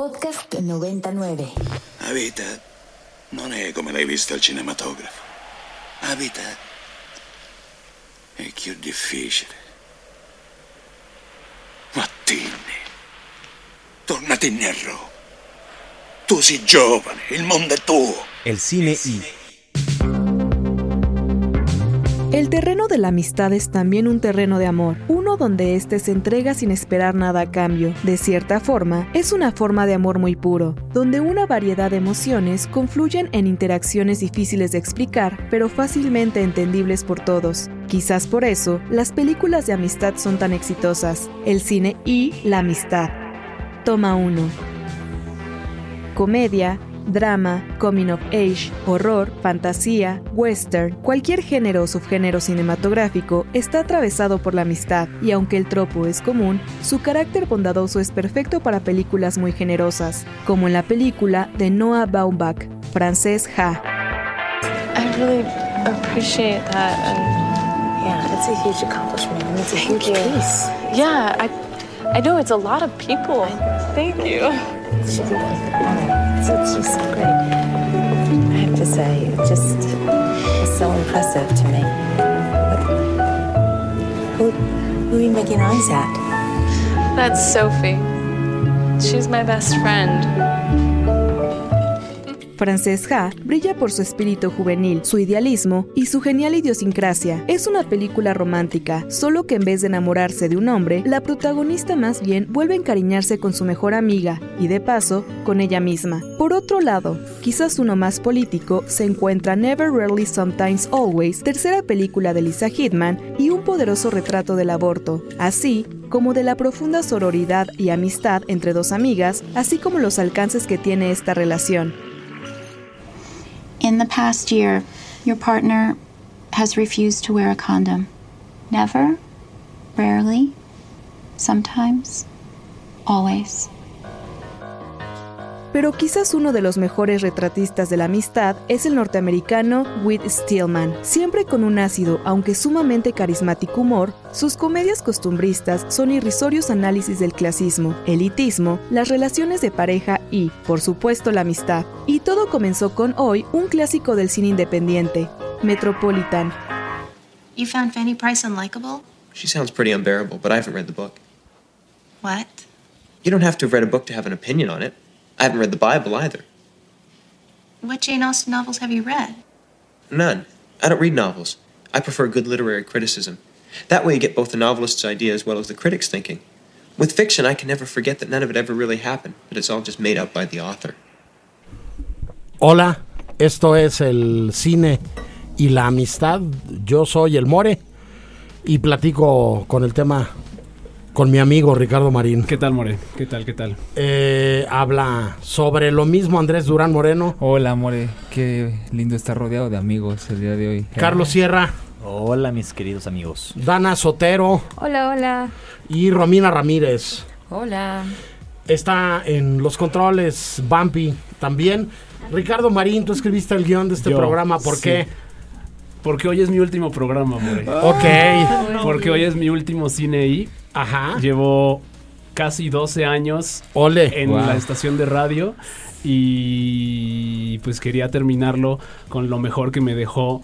Podcast 99. La vita non è come l'hai vista al cinematografo. La vita è più difficile. Ma Tinni, torna Tinnerro. Tu sei giovane, il mondo è tuo. El cine y El terreno de la amistad es también un terreno de amor, uno donde éste se entrega sin esperar nada a cambio. De cierta forma, es una forma de amor muy puro, donde una variedad de emociones confluyen en interacciones difíciles de explicar, pero fácilmente entendibles por todos. Quizás por eso, las películas de amistad son tan exitosas, el cine y la amistad. Toma 1. Comedia, drama, coming of age, horror, fantasía, western, cualquier género o subgénero cinematográfico está atravesado por la amistad, y aunque el tropo es común, su carácter bondadoso es perfecto para películas muy generosas, como en la película de Noah Baumbach, Francés Ja. I really appreciate that. And Yeah, it's a huge accomplishment. and It's a huge piece. yeah, I, I know it's a lot of people. Thank you. It's, just great. I have to say, it just is so impressive to me. Who, who are you making eyes at? That's Sophie. She's my best friend. Frances Ha brilla por su espíritu juvenil, su idealismo y su genial idiosincrasia. Es una película romántica, solo que en vez de enamorarse de un hombre, la protagonista más bien vuelve a encariñarse con su mejor amiga y de paso con ella misma. Por otro lado, quizás uno más político, se encuentra Never Rarely Sometimes Always, tercera película de Lisa Hitman y un poderoso retrato del aborto, así como de la profunda sororidad y amistad entre dos amigas, así como los alcances que tiene esta relación. In the past year, your partner has refused to wear a condom. Never, rarely, sometimes, always. Pero quizás uno de los mejores retratistas de la amistad es el norteamericano Whit Stillman. Siempre con un ácido, aunque sumamente carismático humor, sus comedias costumbristas son irrisorios análisis del clasismo, elitismo, las relaciones de pareja y, por supuesto, la amistad. Y todo comenzó con hoy un clásico del cine independiente, Metropolitan. You found Fanny Price unlikable? She sounds pretty unbearable, but I haven't read the book. What? You don't have to have read a book to have an opinion on it. I haven't read the Bible either. What Jane Austen novels have you read? None. I don't read novels. I prefer good literary criticism. That way you get both the novelist's idea as well as the critic's thinking. With fiction, I can never forget that none of it ever really happened, but it's all just made up by the author. Hola, esto es el cine y la amistad. Yo soy el More y platico con el tema con mi amigo Ricardo Marín. ¿Qué tal, More? ¿Qué tal, qué tal? Eh, habla sobre lo mismo Andrés Durán Moreno, Hola, More. Qué lindo estar rodeado de amigos el día de hoy. Carlos Sierra, Hola, mis queridos amigos. Dana Sotero Hola, hola. y Romina Ramírez. Hola. Está en los controles Bumpy también. Ricardo Marín, tú escribiste el guion de este Yo, programa, ¿por sí. qué? Porque hoy es mi último programa, More. Ok. Porque hoy es mi último cine y Ajá. llevo casi 12 años Ole. en Wow. la estación de radio y pues quería terminarlo con lo mejor que me dejó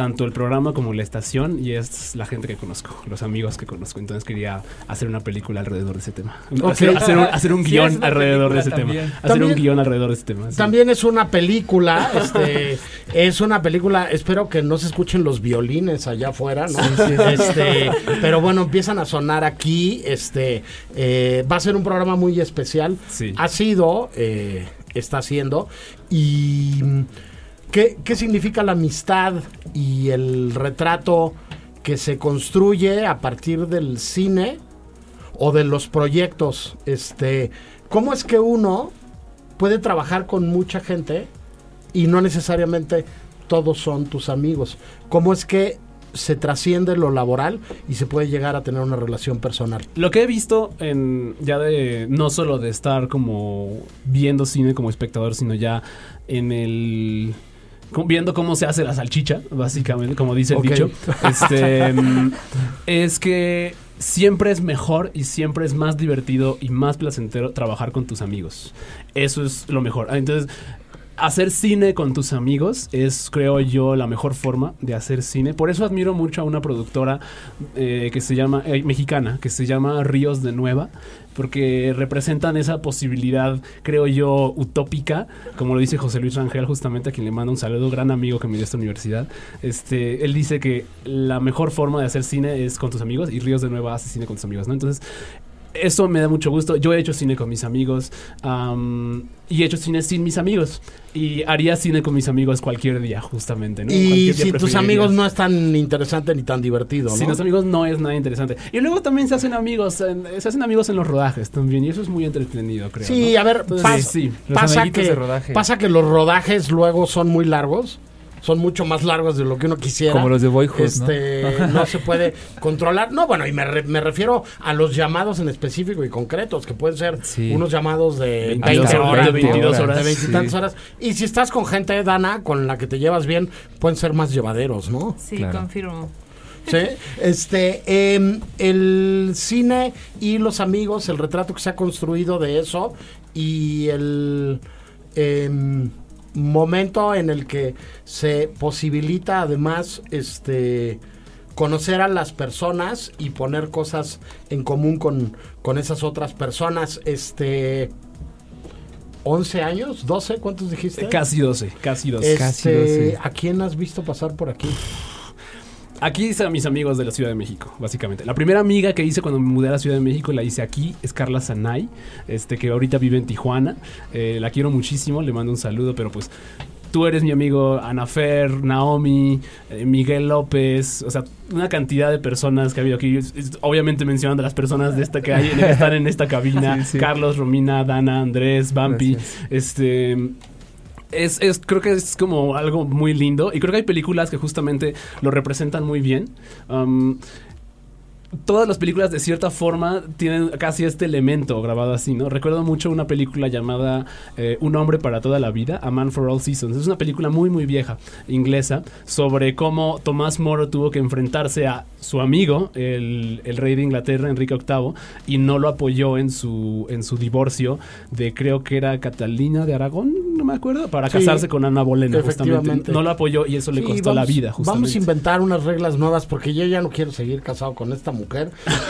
tanto el programa como la estación y es la gente que conozco, los amigos que conozco. Entonces quería hacer una película alrededor de ese tema. Hacer, hacer un, hacer un Sí, guion es alrededor de ese tema. Hacer También- un guion alrededor de ese tema. sí. También es una película, este, es una película, espero que no se escuchen los violines allá afuera, ¿no? Este, pero bueno, empiezan a sonar aquí, este, eh, va a ser un programa muy especial, Sí. ha sido, eh, está haciendo, y mm, ¿qué, ¿qué significa la amistad y el retrato que se construye a partir del cine o de los proyectos? Este, ¿cómo es que uno puede trabajar con mucha gente y no necesariamente todos son tus amigos. ¿Cómo es que se trasciende lo laboral y se puede llegar a tener una relación personal? Lo que he visto en ya de no solo de estar como viendo cine como espectador, sino ya en el viendo cómo se hace la salchicha, básicamente, como dice el dicho, este, mm, es que siempre es mejor y siempre es más divertido y más placentero trabajar con tus amigos. Eso es lo mejor. Ah, Entonces, hacer cine con tus amigos es, creo yo, la mejor forma de hacer cine. Por eso admiro mucho a una productora eh, que se llama, eh, mexicana, que se llama Ríos de Nueva, porque representan esa posibilidad, creo yo, utópica, como lo dice José Luis Rangel, justamente a quien le manda un saludo, gran amigo que me dio esta universidad. Este, él dice que la mejor forma de hacer cine es con tus amigos y Ríos de Nueva hace cine con tus amigos, ¿no? Entonces, eso me da mucho gusto. Yo he hecho cine con mis amigos am, y he hecho cine sin mis amigos. Y haría cine con mis amigos cualquier día, justamente. ¿no? Y si tus amigos no es tan interesante ni tan divertido, ¿no? Sin los amigos no es nada interesante. Y luego también se hacen amigos, en- se hacen amigos en los rodajes también. Y eso es muy entretenido, creo. Sí, ¿no? a ver, Entonces, pas- sí. pasa, que, pasa que los rodajes luego son muy largos. Son mucho más largos de lo que uno quisiera. Como los de Boyhood, ¿no? este, ¿no? se puede controlar. No, bueno, y me, re- me refiero a los llamados en específico y concretos, que pueden ser Sí. unos llamados de 22 20 horas, horas, de ¿no? 22 horas. de 20 y tantas Sí. horas. Y si estás con gente, Dana, con la que te llevas bien, pueden ser más llevaderos, ¿no? Sí, Claro. confirmo. Sí, este, em, el cine y los amigos, el retrato que se ha construido de eso y el em, momento en el que se posibilita además, este, conocer a las personas y poner cosas en común con, con esas otras personas, este, 11 años, 12, ¿cuántos dijiste? Casi 12, casi 12. Este, Casi 12. ¿A quién has visto pasar por aquí? Aquí hice a mis amigos de la Ciudad de México, básicamente. La primera amiga que hice cuando me mudé a la Ciudad de México la hice aquí, es Carla Sanay, este, que ahorita vive en Tijuana. Eh, la quiero muchísimo, le mando un saludo, pero pues tú eres mi amigo Anafer, Naomi, eh, Miguel López, o sea, una cantidad de personas que ha habido aquí. Es- es- obviamente mencionando a las personas de esta que, hay, que están en esta cabina, Sí, sí. Carlos, Romina, Dana, Andrés, Bampi, Gracias. este... Es, es- creo que es como algo muy lindo y creo que hay películas que justamente lo representan muy bien. Um, todas las películas de cierta forma tienen casi este elemento grabado así, ¿no? Recuerdo mucho una película llamada eh, Un hombre para toda la vida, A Man for All Seasons. Es una película muy, muy vieja, inglesa, sobre cómo Tomás Moro tuvo que enfrentarse a su amigo, el, el rey de Inglaterra, Enrique VIII, y no lo apoyó en su, en su divorcio de, creo que era Catalina de Aragón, no me acuerdo, para Sí, casarse con Ana Bolena, justamente. No lo apoyó y eso le costó la vida, justamente. Vamos a inventar unas reglas nuevas porque yo ya no quiero seguir casado con esta mujer.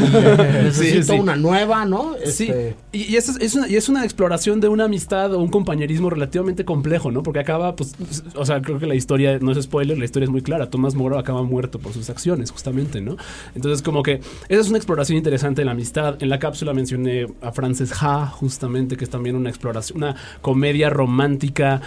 Y necesito Sí, sí. una nueva, ¿no? Sí, Este, y, y eso es, es una, y es una exploración de una amistad o un compañerismo relativamente complejo, ¿no? Porque acaba, pues, o sea, creo que la historia, no es spoiler, la historia es muy clara. Tomás Moro acaba muerto por sus acciones, justamente, ¿no? Entonces, como que esa es una exploración interesante de la amistad. En la cápsula mencioné a Frances Ha, justamente, que es también una exploración, una comedia romántica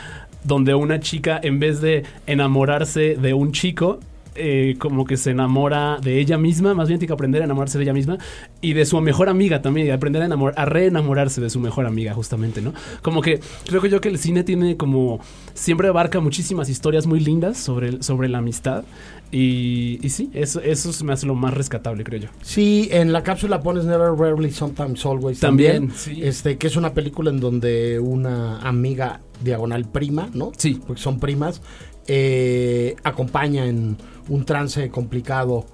donde una chica, en vez de enamorarse de un chico, eh, como que se enamora de ella misma, más bien tiene que aprender a enamorarse de ella misma y de su mejor amiga también, y aprender a, enamor- a reenamorarse de su mejor amiga, justamente, ¿no? Como que creo que yo que el cine tiene como, siempre abarca muchísimas historias muy lindas sobre, sobre la amistad y, y sí, eso, eso se me hace lo más rescatable, creo yo. sí, en la cápsula pones Never, Rarely, Sometimes, Always. También, También, sí. este, que es una película en donde una amiga diagonal prima, ¿no? Sí. Porque son primas, eh, acompaña en un trance complicado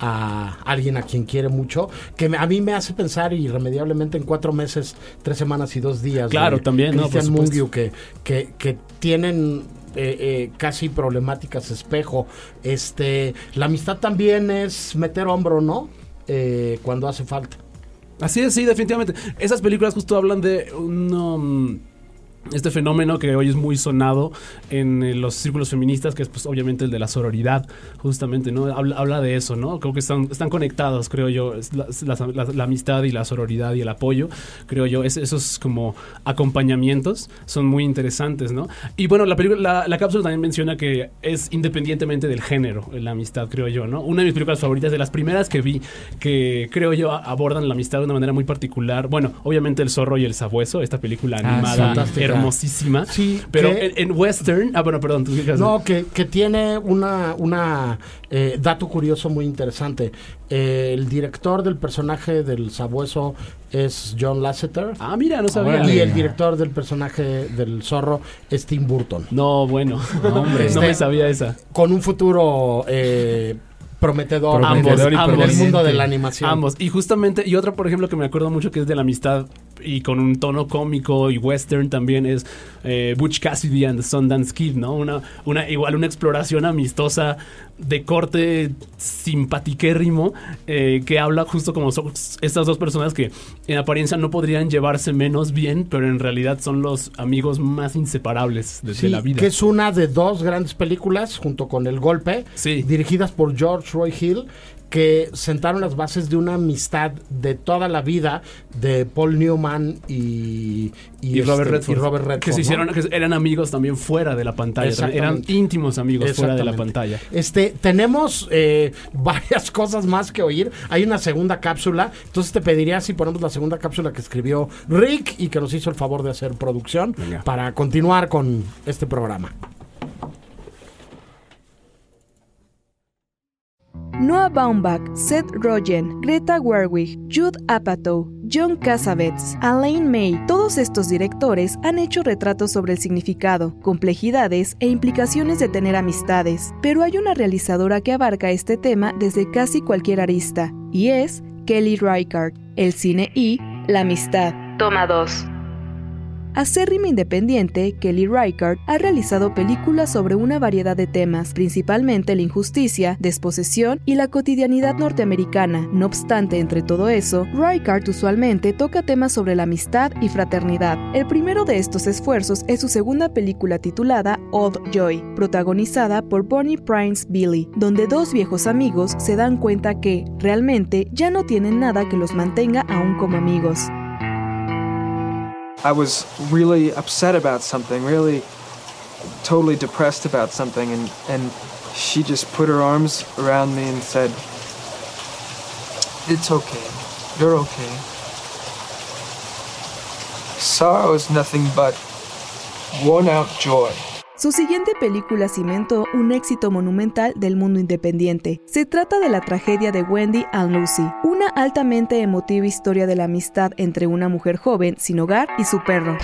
a alguien a quien quiere mucho, que a mí me hace pensar irremediablemente en cuatro meses, tres semanas y dos días. Claro, de también, ¿no? Christian supuesto. Mungiu, que, que, que tienen eh, eh, casi problemáticas espejo. Este, la amistad también es meter hombro, ¿no? Eh, cuando hace falta. Así es, sí, definitivamente. Esas películas justo hablan de un, um, este fenómeno que hoy es muy sonado en eh, los círculos feministas, que es pues obviamente el de la sororidad, justamente, ¿no? Habla, habla de eso, ¿no? Creo que están, están conectados, creo yo, la, la- la- la amistad y la sororidad y el apoyo, creo yo, es- esos como acompañamientos son muy interesantes, ¿no? Y bueno, la, película, la, la cápsula también menciona que es independientemente del género, la amistad, creo yo, ¿no? Una de mis películas favoritas, de las primeras que vi, que creo yo abordan la amistad de una manera muy particular, bueno, obviamente El zorro y el sabueso, esta película Ah, animada, sí. Hermosísima. Sí, Pero que- en, en western, ah bueno, perdón, tú No, que, que tiene una, una eh, dato curioso muy interesante. Eh, el director del personaje del sabueso es John Lasseter. Ah, mira, no sabía. Y el director del personaje del zorro es Tim Burton. No, bueno, no, hombre, no Este, me sabía esa. Con un futuro eh, prometedor, y el- en el mundo de la animación. Ambos. Y justamente, y otra, por ejemplo, que me acuerdo mucho que es de la amistad y con un tono cómico y western también es eh, Butch Cassidy and the Sundance Kid, ¿no? Una, una, igual una exploración amistosa de corte simpatiquérrimo eh, que habla justo como son estas dos personas que en apariencia no podrían llevarse menos bien, pero en realidad son los amigos más inseparables de, de Sí, la vida. que es una de dos grandes películas, junto con El Golpe, dirigidas por George Roy Hill, que sentaron las bases de una amistad de toda la vida de Paul Newman y, y, Robert este, Redford, y Robert Redford, que se ¿no? hicieron que eran amigos también fuera de la pantalla eran íntimos amigos fuera de la pantalla Este, tenemos eh, varias cosas más que oír. Hay una segunda cápsula. Entonces te pediría si ponemos la segunda cápsula que escribió Rick y que nos hizo el favor de hacer producción para continuar con este programa. Noah Baumbach, Seth Rogen, Greta Gerwig, Jude Apatow, John Cassavetes, Alain May, todos estos directores han hecho retratos sobre el significado, complejidades e implicaciones de tener amistades, pero hay una realizadora que abarca este tema desde casi cualquier arista, y es Kelly Reichardt, El cine y la amistad. Toma 2. Acérrima independiente, Kelly Reichardt ha realizado películas sobre una variedad de temas, principalmente la injusticia, desposesión y la cotidianidad norteamericana. No obstante, entre todo eso, Reichardt usualmente toca temas sobre la amistad y fraternidad. El primero de estos esfuerzos es su segunda película titulada Old Joy, protagonizada por Bonnie Prince Billy, donde dos viejos amigos se dan cuenta que, realmente, ya no tienen nada que los mantenga aún como amigos. I was really upset about something, really totally depressed about something, and, and she just put her arms around me and said, It's okay. You're okay. Sorrow is nothing but worn out joy. Su siguiente película cimentó un éxito monumental del mundo independiente. Se trata de la tragedia de Wendy and Lucy, una altamente emotiva historia de la amistad entre una mujer joven sin hogar y su perro.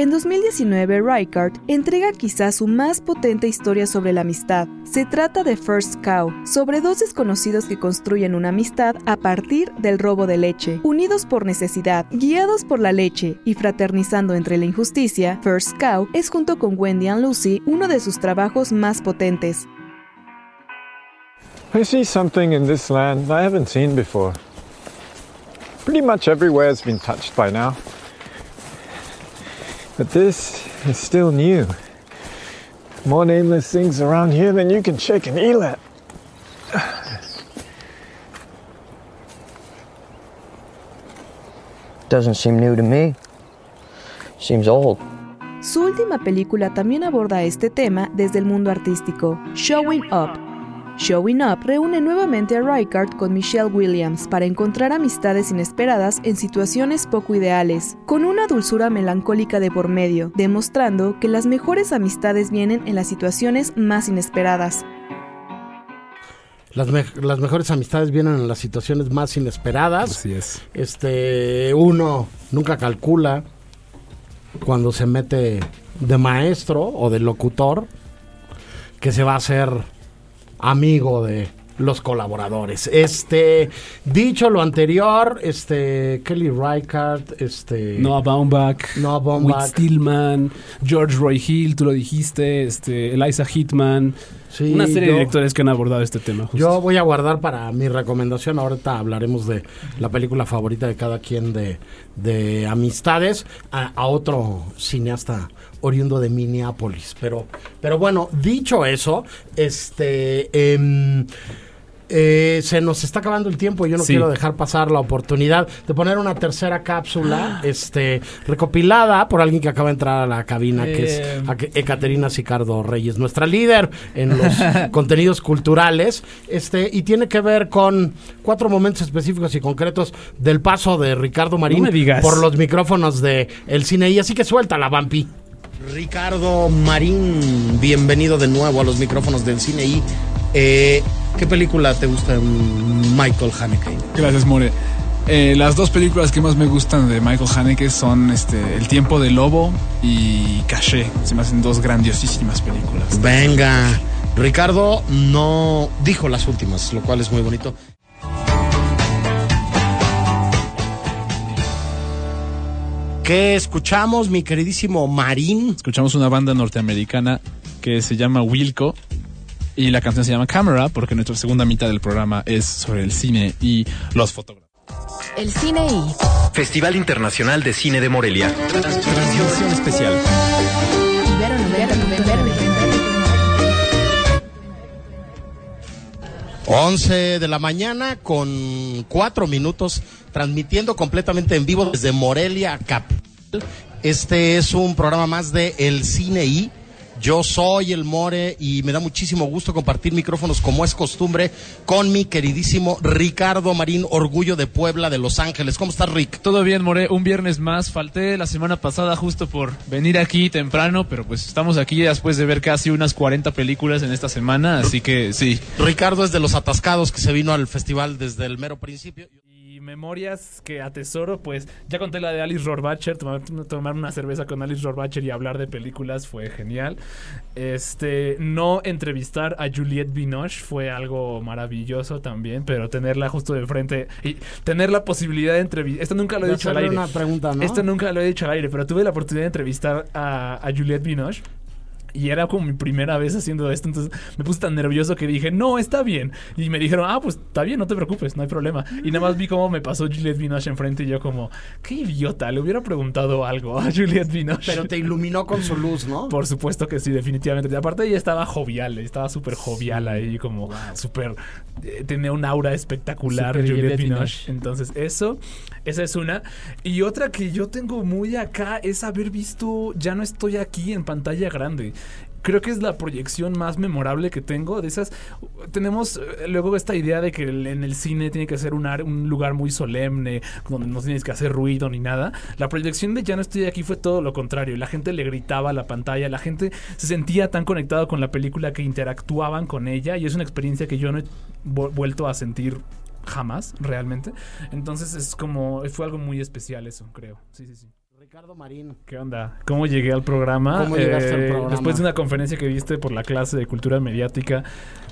En 2019, Reichardt entrega quizás su más potente historia sobre la amistad. Se trata de First Cow, sobre dos desconocidos que construyen una amistad a partir del robo de leche. Unidos por necesidad, guiados por la leche y fraternizando entre la injusticia, First Cow es junto con Wendy and Lucy uno de sus trabajos más potentes. I see something in this land I haven't seen before. Pretty much everywhere has been touched by now. But this is still new. More nameless things around here than you can shake an eel at. Doesn't seem new to me. Seems old. Su última película también aborda este tema desde el mundo artístico, Showing Up. Showing Up reúne nuevamente a Reichardt con Michelle Williams para encontrar amistades inesperadas en situaciones poco ideales, con una dulzura melancólica de por medio, demostrando que las mejores amistades vienen en las situaciones más inesperadas. Las, me- las mejores amistades vienen en las situaciones más inesperadas. Así es. Este, uno nunca calcula cuando se mete de maestro o de locutor que se va a hacer amigo de los colaboradores. Este, dicho lo anterior, este, Kelly Reichardt, este, Noah Baumbach, Noah Baumbach, Stillman, George Roy Hill, tú lo dijiste, este, Eliza Hitman, Sí, una serie yo- de directores que han abordado este tema. justo. Yo voy a guardar para mi recomendación. Ahorita hablaremos de la película favorita de cada quien de, de amistades a, a otro cineasta oriundo de Minneapolis. Pero, pero bueno, dicho eso, este. em, Eh, se nos está acabando el tiempo y yo no Sí. quiero dejar pasar la oportunidad de poner una tercera cápsula este, recopilada por alguien que acaba de entrar a la cabina, que es Eh. Ake- Ekaterina Sicardo Reyes, nuestra líder en los contenidos culturales, este, y tiene que ver con cuatro momentos específicos y concretos del paso de Ricardo Marín No por los micrófonos de El Cine y así que suelta la vampi. Ricardo Marín, bienvenido de nuevo a los micrófonos del Cine y eh, ¿qué película te gusta Michael Haneke? Gracias, More. Eh, las dos películas que más me gustan de Michael Haneke son este, El tiempo del lobo y Caché. Se me hacen dos grandiosísimas películas. Venga, Ricardo no dijo las últimas, lo cual es muy bonito. ¿Qué escuchamos, mi queridísimo Marín? Escuchamos una banda norteamericana que se llama Wilco y la canción se llama Camera porque nuestra segunda mitad del programa es sobre el cine y los fotógrafos. El cine y Festival Internacional de Cine de Morelia. Transmisión especial. Ibero 90, 11 de la mañana con 4 minutos, transmitiendo completamente en vivo desde Morelia, Capital. Este es un programa más de El Cine y yo soy el More y me da muchísimo gusto compartir micrófonos como es costumbre con mi queridísimo Ricardo Marín, Orgullo de Puebla de Los Ángeles. ¿Cómo estás, Rick? Todo bien, More. Un viernes más. Falté la semana pasada justo por venir aquí temprano, pero pues estamos aquí después de ver casi unas 40 películas en esta semana, así que sí. Ricardo es de los atascados que se vino al festival desde el mero principio. Memorias que atesoro, pues ya conté la de Alice Rohrbacher, tomar, tomar una cerveza con Alice Rohrbacher y hablar de películas fue genial. Este, no entrevistar a Juliette Binoche fue algo maravilloso también, pero tenerla justo de frente y tener la posibilidad de entrevistar. Esto nunca lo he De dicho al aire. una pregunta, ¿no? Esto nunca lo he dicho al aire, pero tuve la oportunidad de entrevistar a, a Juliette Binoche. Y era como mi primera vez haciendo esto, entonces me puse tan nervioso que dije, no, está bien. Y me dijeron, ah, pues está bien, no te preocupes, no hay problema. Y nada más vi cómo me pasó Juliette Binoche enfrente y yo como, qué idiota, le hubiera preguntado algo a Juliette Binoche. Pero te iluminó con su luz, ¿no? Por supuesto que sí, definitivamente. Aparte ella estaba jovial, estaba súper jovial ahí, como súper... eh, tenía un aura espectacular Juliette Juliette Binoche. Entonces eso, esa es una. Y otra que yo tengo muy acá es haber visto Ya no estoy aquí en pantalla grande. Creo que es la proyección más memorable que tengo. De esas, tenemos eh, luego esta idea de que en el cine tiene que ser un, ar- un lugar muy solemne, donde no tienes que hacer ruido ni nada. La proyección de Ya no estoy aquí fue todo lo contrario. La gente le gritaba a la pantalla, la gente se sentía tan conectado con la película que interactuaban con ella y es una experiencia que yo no he vu- vuelto a sentir jamás, realmente. Entonces es como, fue algo muy especial eso, creo. Sí, sí, sí. Ricardo Marín. ¿Qué onda? ¿Cómo llegué al programa? ¿Cómo llegaste al Eh, programa? Después de una conferencia que viste por la clase de cultura mediática,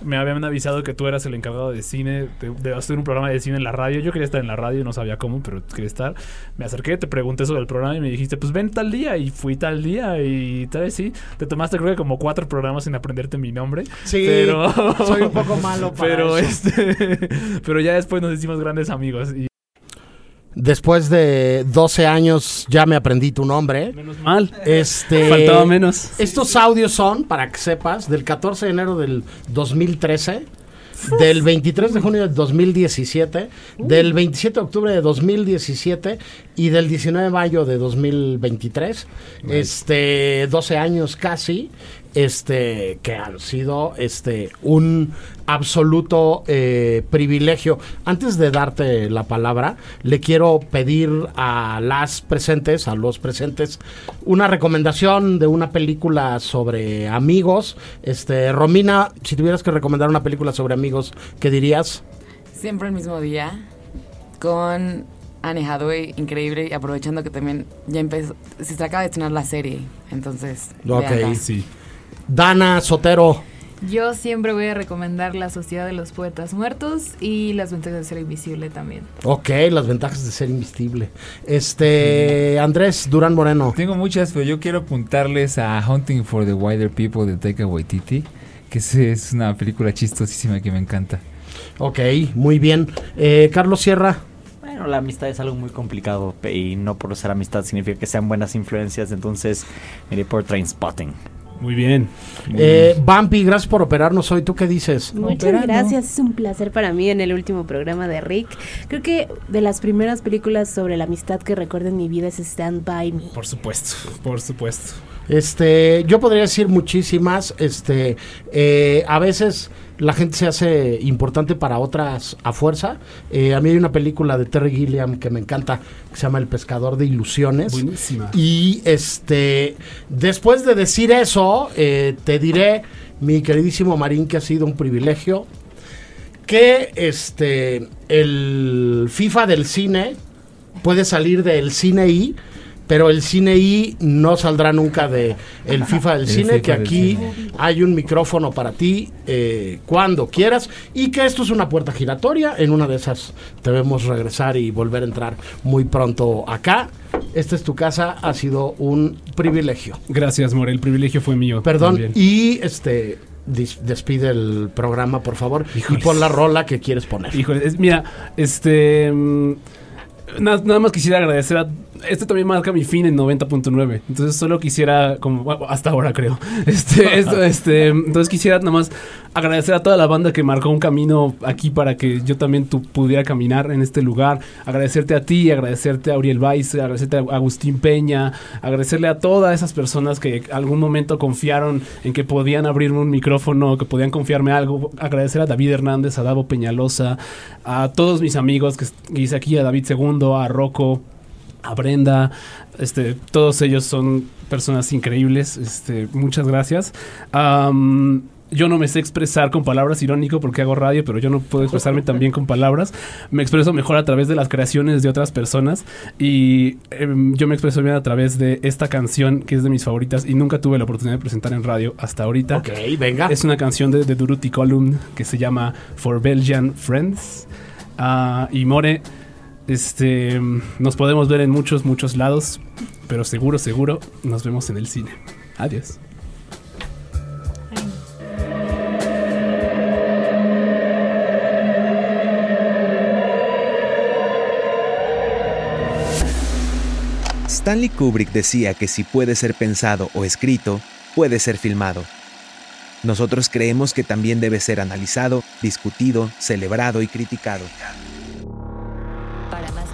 me habían avisado que tú eras el encargado de cine, de, de hacer un programa de cine en la radio. Yo quería estar en la radio, no sabía cómo, pero quería estar. Me acerqué, te pregunté sobre el programa y me dijiste, pues ven tal día. Y fui tal día y tal vez sí. Te tomaste creo que como cuatro programas sin aprenderte mi nombre. Sí, pero... soy un poco malo para pero, eso. este, pero ya después nos hicimos grandes amigos. Y Después de 12 años ya me aprendí tu nombre. Menos mal. Este, Faltaba menos. Estos audios son, para que sepas, del 14 de enero del 2013, del 23 de junio del 2017, del 27 de octubre de 2017 y del 19 de mayo de 2023. Este, 12 años casi, este, que han sido este, un absoluto eh, privilegio. Antes de darte la palabra, le quiero pedir a las presentes, a los presentes, una recomendación de una película sobre amigos. Este, Romina, si tuvieras que recomendar una película sobre amigos, ¿qué dirías? Siempre el mismo día con Anne Hathaway, increíble, y aprovechando que también ya empezó, se acaba de estrenar la serie, entonces. Ok, sí. Dana Sotero. Yo siempre voy a recomendar La Sociedad de los Poetas Muertos y Las Ventajas de Ser Invisible también. Ok, las ventajas de ser invisible. Este, Andrés Durán Moreno. Tengo muchas, pero yo quiero apuntarles a Hunting for the Wider People de Taika Waititi, que es, una película chistosísima que me encanta. Ok, muy bien. Eh, Carlos Sierra. Bueno, la amistad es algo muy complicado y no por ser amistad significa que sean buenas influencias, entonces miré por Trainspotting. Muy bien. Eh, Bumpy, gracias por operarnos hoy. ¿Tú qué dices? Muchas gracias, es un placer para mí en el último programa de Rick. Creo que de las primeras películas sobre la amistad que recuerdo en mi vida es Stand By Me. Por supuesto, por supuesto. Este, yo podría decir muchísimas. Este, eh, a veces la gente se hace importante para otras a fuerza. Eh, a mí hay una película de Terry Gilliam que me encanta, que se llama El pescador de ilusiones. Buenísima. Y este, después de decir eso, eh, te diré, mi queridísimo Marín, que ha sido un privilegio, que este, el FIFA del cine puede salir del cine I, pero el cine I no saldrá nunca de el FIFA del El cine, FIFA que aquí cine. hay un micrófono para ti eh, cuando quieras y que esto es una puerta giratoria. En una de esas debemos regresar y volver a entrar muy pronto acá. Esta es tu casa, ha sido un privilegio. Gracias, More, el privilegio fue mío. Perdón, también. y este despide el programa, por favor, y pon la rola que quieres poner. Híjole, es- mira, este. mm, Nada, nada más quisiera agradecer a. Este también marca mi fin en 90.9. Entonces solo quisiera, como hasta ahora creo. Este, esto, este, entonces quisiera nada más agradecer a toda la banda que marcó un camino aquí para que yo también tu, pudiera caminar en este lugar. Agradecerte a ti, agradecerte a Uriel Weiss, agradecerte a Agustín Peña, agradecerle a todas esas personas que algún momento confiaron en que podían abrirme un micrófono, que podían confiarme algo. Agradecer a David Hernández, a Davo Peñalosa, a todos mis amigos que que hice aquí, a David Segundo, a Rocco, a Brenda, este, todos ellos son personas increíbles, este, muchas gracias. Yo no me sé expresar con palabras irónico porque hago radio, pero yo no puedo expresarme también con palabras. Me expreso mejor a través de las creaciones de otras personas y em, yo me expreso bien a través de esta canción que es de mis favoritas y nunca tuve la oportunidad de presentar en radio hasta ahorita. Ok, venga. Es una canción de, de Durutti Column que se llama For Belgian Friends. Ah, y More, este, nos podemos ver en muchos, muchos lados, pero seguro, seguro, nos vemos en el cine. Adiós. Stanley Kubrick decía que si puede ser pensado o escrito, puede ser filmado. Nosotros creemos que también debe ser analizado, discutido, celebrado y criticado.